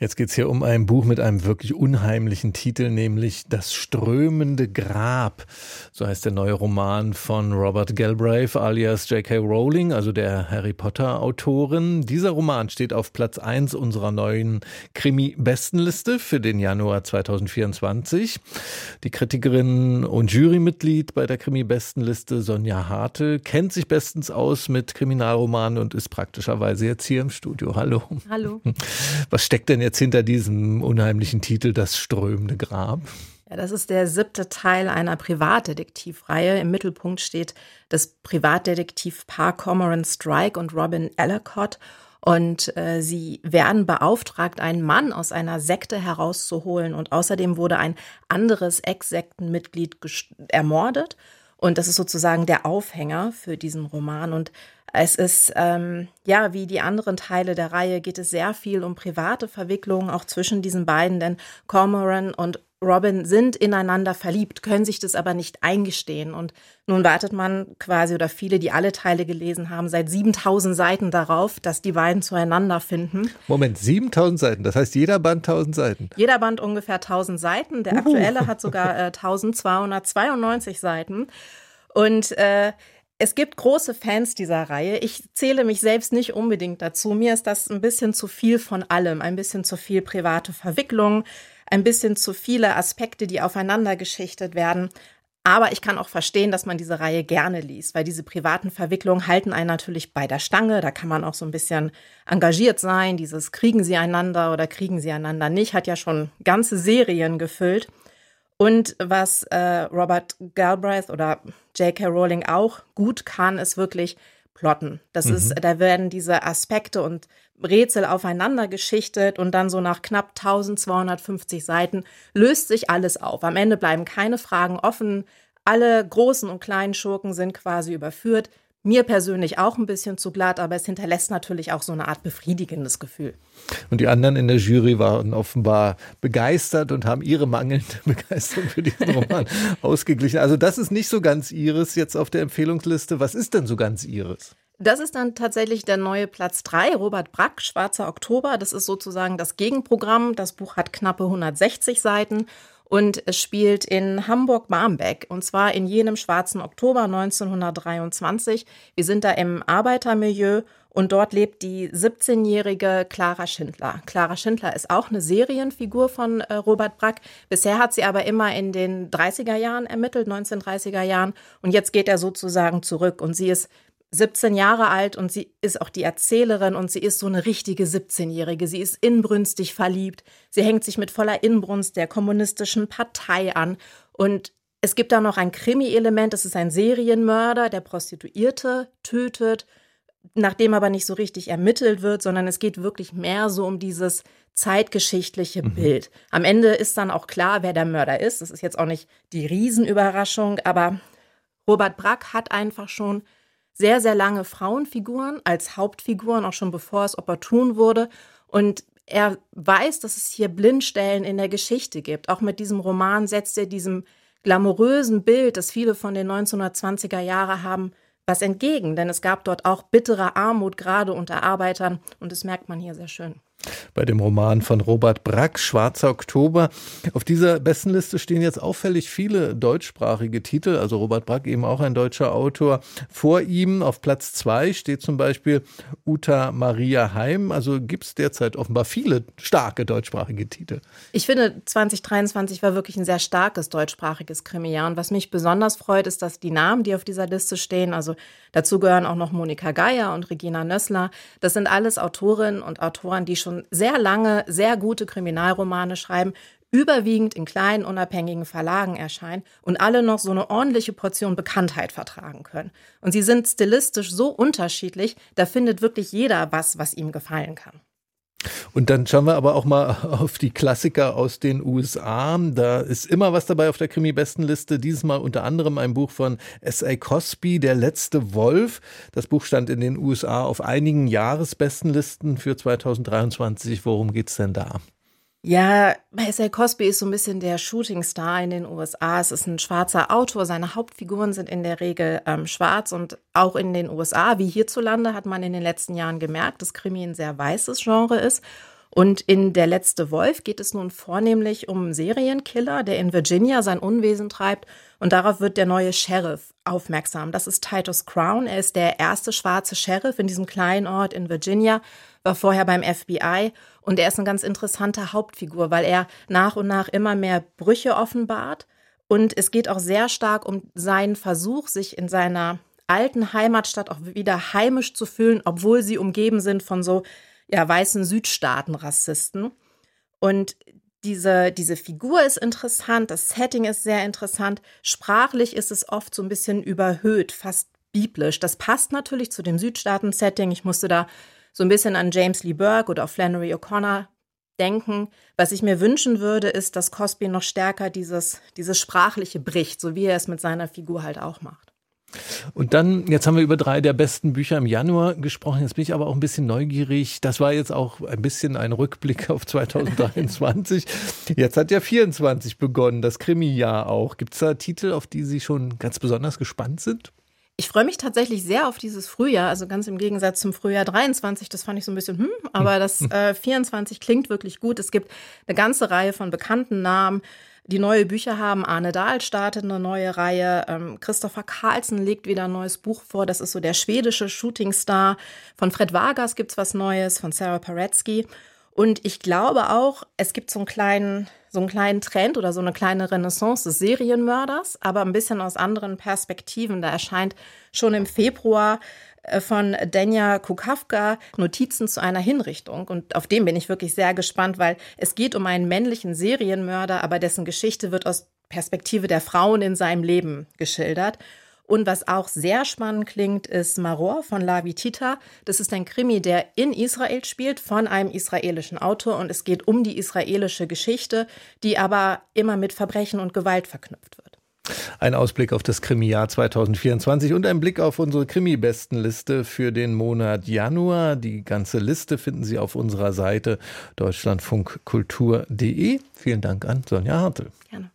Jetzt geht es hier um ein Buch mit einem wirklich unheimlichen Titel, nämlich Das strömende Grab. So heißt der neue Roman von Robert Galbraith alias J.K. Rowling, also der Harry Potter Autorin. Dieser Roman steht auf Platz 1 unserer neuen Krimi-Bestenliste für den Januar 2024. Die Kritikerin und Jurymitglied bei der Krimi-Bestenliste Sonja Harte kennt sich bestens aus mit Kriminalromanen und ist praktischerweise jetzt hier im Studio. Hallo. Hallo. Was steckt denn jetzt jetzt hinter diesem unheimlichen Titel Das strömende Grab? Ja, das ist der siebte Teil einer Privatdetektivreihe. Im Mittelpunkt steht das Privatdetektivpaar Cormoran Strike und Robin Ellicott. Und äh, sie werden beauftragt, einen Mann aus einer Sekte herauszuholen. Und außerdem wurde ein anderes Ex-Sektenmitglied ermordet. Und das ist sozusagen der Aufhänger für diesen Roman. Und es ist, ähm, ja, wie die anderen Teile der Reihe geht es sehr viel um private Verwicklungen, auch zwischen diesen beiden, denn Cormoran und Robin sind ineinander verliebt, können sich das aber nicht eingestehen. Und nun wartet man quasi, oder viele, die alle Teile gelesen haben, seit 7000 Seiten darauf, dass die beiden zueinander finden. Moment, 7000 Seiten, das heißt jeder Band 1000 Seiten? Jeder Band ungefähr 1000 Seiten. Der aktuelle hat sogar äh, 1292 Seiten. Und äh, es gibt große Fans dieser Reihe. Ich zähle mich selbst nicht unbedingt dazu. Mir ist das ein bisschen zu viel von allem, ein bisschen zu viel private Verwicklung, ein bisschen zu viele Aspekte, die aufeinander geschichtet werden. Aber ich kann auch verstehen, dass man diese Reihe gerne liest, weil diese privaten Verwicklungen halten einen natürlich bei der Stange. Da kann man auch so ein bisschen engagiert sein. Dieses kriegen sie einander oder kriegen sie einander nicht, hat ja schon ganze Serien gefüllt. Und was äh, Robert Galbraith oder J.K. Rowling auch gut kann, ist wirklich plotten. Das mhm. ist, da werden diese Aspekte und Rätsel aufeinander geschichtet und dann so nach knapp 1250 Seiten löst sich alles auf. Am Ende bleiben keine Fragen offen. Alle großen und kleinen Schurken sind quasi überführt. Mir persönlich auch ein bisschen zu glatt, aber es hinterlässt natürlich auch so eine Art befriedigendes Gefühl. Und die anderen in der Jury waren offenbar begeistert und haben ihre mangelnde Begeisterung für diesen Roman ausgeglichen. Also das ist nicht so ganz ihres jetzt auf der Empfehlungsliste. Was ist denn so ganz ihres? Das ist dann tatsächlich der neue Platz 3, Robert Brack, Schwarzer Oktober. Das ist sozusagen das Gegenprogramm. Das Buch hat knappe 160 Seiten und es spielt in Hamburg-Barmbek und zwar in jenem schwarzen Oktober 1923. Wir sind da im Arbeitermilieu und dort lebt die 17-jährige Clara Schindler. Clara Schindler ist auch eine Serienfigur von äh, Robert Brack. Bisher hat sie aber immer in den 30er Jahren ermittelt, 1930er Jahren. Und jetzt geht er sozusagen zurück und sie ist 17 Jahre alt und sie ist auch die Erzählerin und sie ist so eine richtige 17-Jährige. Sie ist inbrünstig verliebt. Sie hängt sich mit voller Inbrunst der kommunistischen Partei an. Und es gibt da noch ein Krimi-Element. Es ist ein Serienmörder, der Prostituierte tötet, nachdem aber nicht so richtig ermittelt wird, sondern es geht wirklich mehr so um dieses zeitgeschichtliche mhm. Bild. Am Ende ist dann auch klar, wer der Mörder ist. Das ist jetzt auch nicht die Riesenüberraschung, aber Robert Brack hat einfach schon sehr, sehr lange Frauenfiguren als Hauptfiguren, auch schon bevor es opportun wurde. Und er weiß, dass es hier Blindstellen in der Geschichte gibt. Auch mit diesem Roman setzt er diesem glamourösen Bild, das viele von den 1920er Jahren haben, was entgegen. Denn es gab dort auch bittere Armut, gerade unter Arbeitern. Und das merkt man hier sehr schön bei dem Roman von Robert Brack, Schwarzer Oktober. Auf dieser Bestenliste stehen jetzt auffällig viele deutschsprachige Titel, also Robert Brack eben auch ein deutscher Autor. Vor ihm auf Platz zwei steht zum Beispiel Uta Maria Heim. Also gibt es derzeit offenbar viele starke deutschsprachige Titel. Ich finde, 2023 war wirklich ein sehr starkes deutschsprachiges Krimijahr. Und was mich besonders freut, ist, dass die Namen, die auf dieser Liste stehen, also dazu gehören auch noch Monika Geier und Regina Nössler, das sind alles Autorinnen und Autoren, die schon sehr lange sehr gute Kriminalromane schreiben, überwiegend in kleinen, unabhängigen Verlagen erscheinen und alle noch so eine ordentliche Portion Bekanntheit vertragen können. Und sie sind stilistisch so unterschiedlich, da findet wirklich jeder was, was ihm gefallen kann. Und dann schauen wir aber auch mal auf die Klassiker aus den USA. Da ist immer was dabei auf der Krimi-Bestenliste. Dieses Mal unter anderem ein Buch von S.A. Cosby, Der letzte Wolf. Das Buch stand in den USA auf einigen Jahresbestenlisten für 2023. Worum geht's denn da? Ja, Marcel Cosby ist so ein bisschen der Shootingstar in den USA. Es ist ein schwarzer Autor. Seine Hauptfiguren sind in der Regel ähm, schwarz und auch in den USA, wie hierzulande, hat man in den letzten Jahren gemerkt, dass Krimi ein sehr weißes Genre ist. Und in Der letzte Wolf geht es nun vornehmlich um einen Serienkiller, der in Virginia sein Unwesen treibt. Und darauf wird der neue Sheriff aufmerksam. Das ist Titus Crown. Er ist der erste schwarze Sheriff in diesem kleinen Ort in Virginia, war vorher beim FBI. Und er ist eine ganz interessante Hauptfigur, weil er nach und nach immer mehr Brüche offenbart. Und es geht auch sehr stark um seinen Versuch, sich in seiner alten Heimatstadt auch wieder heimisch zu fühlen, obwohl sie umgeben sind von so ja, weißen Südstaaten-Rassisten. Und diese, diese Figur ist interessant, das Setting ist sehr interessant. Sprachlich ist es oft so ein bisschen überhöht, fast biblisch. Das passt natürlich zu dem Südstaaten-Setting. Ich musste da so ein bisschen an James Lee Burke oder auch Flannery O'Connor denken. Was ich mir wünschen würde, ist, dass Cosby noch stärker dieses, dieses Sprachliche bricht, so wie er es mit seiner Figur halt auch macht. Und dann, jetzt haben wir über drei der besten Bücher im Januar gesprochen. Jetzt bin ich aber auch ein bisschen neugierig. Das war jetzt auch ein bisschen ein Rückblick auf 2023. Jetzt hat ja 24 begonnen, das Krimi-Jahr auch. Gibt es da Titel, auf die Sie schon ganz besonders gespannt sind? Ich freue mich tatsächlich sehr auf dieses Frühjahr, also ganz im Gegensatz zum Frühjahr 23. Das fand ich so ein bisschen, hm, aber das äh, 24 klingt wirklich gut. Es gibt eine ganze Reihe von bekannten Namen die neue Bücher haben. Arne Dahl startet eine neue Reihe. Ähm, Christopher Carlsen legt wieder ein neues Buch vor. Das ist so der schwedische Shootingstar. Von Fred Vargas gibt's was Neues, von Sarah Paretsky. Und ich glaube auch, es gibt so einen kleinen, so einen kleinen Trend oder so eine kleine Renaissance des Serienmörders, aber ein bisschen aus anderen Perspektiven. Da erscheint schon im Februar von Denya Kukawka Notizen zu einer Hinrichtung. Und auf den bin ich wirklich sehr gespannt, weil es geht um einen männlichen Serienmörder, aber dessen Geschichte wird aus Perspektive der Frauen in seinem Leben geschildert. Und was auch sehr spannend klingt, ist Maror von Lavi Tita. Das ist ein Krimi, der in Israel spielt, von einem israelischen Autor. Und es geht um die israelische Geschichte, die aber immer mit Verbrechen und Gewalt verknüpft wird. Ein Ausblick auf das Krimi-Jahr 2024 und ein Blick auf unsere Krimi-Bestenliste für den Monat Januar. Die ganze Liste finden Sie auf unserer Seite deutschlandfunkkultur.de. Vielen Dank an Sonja Hartl. Gerne.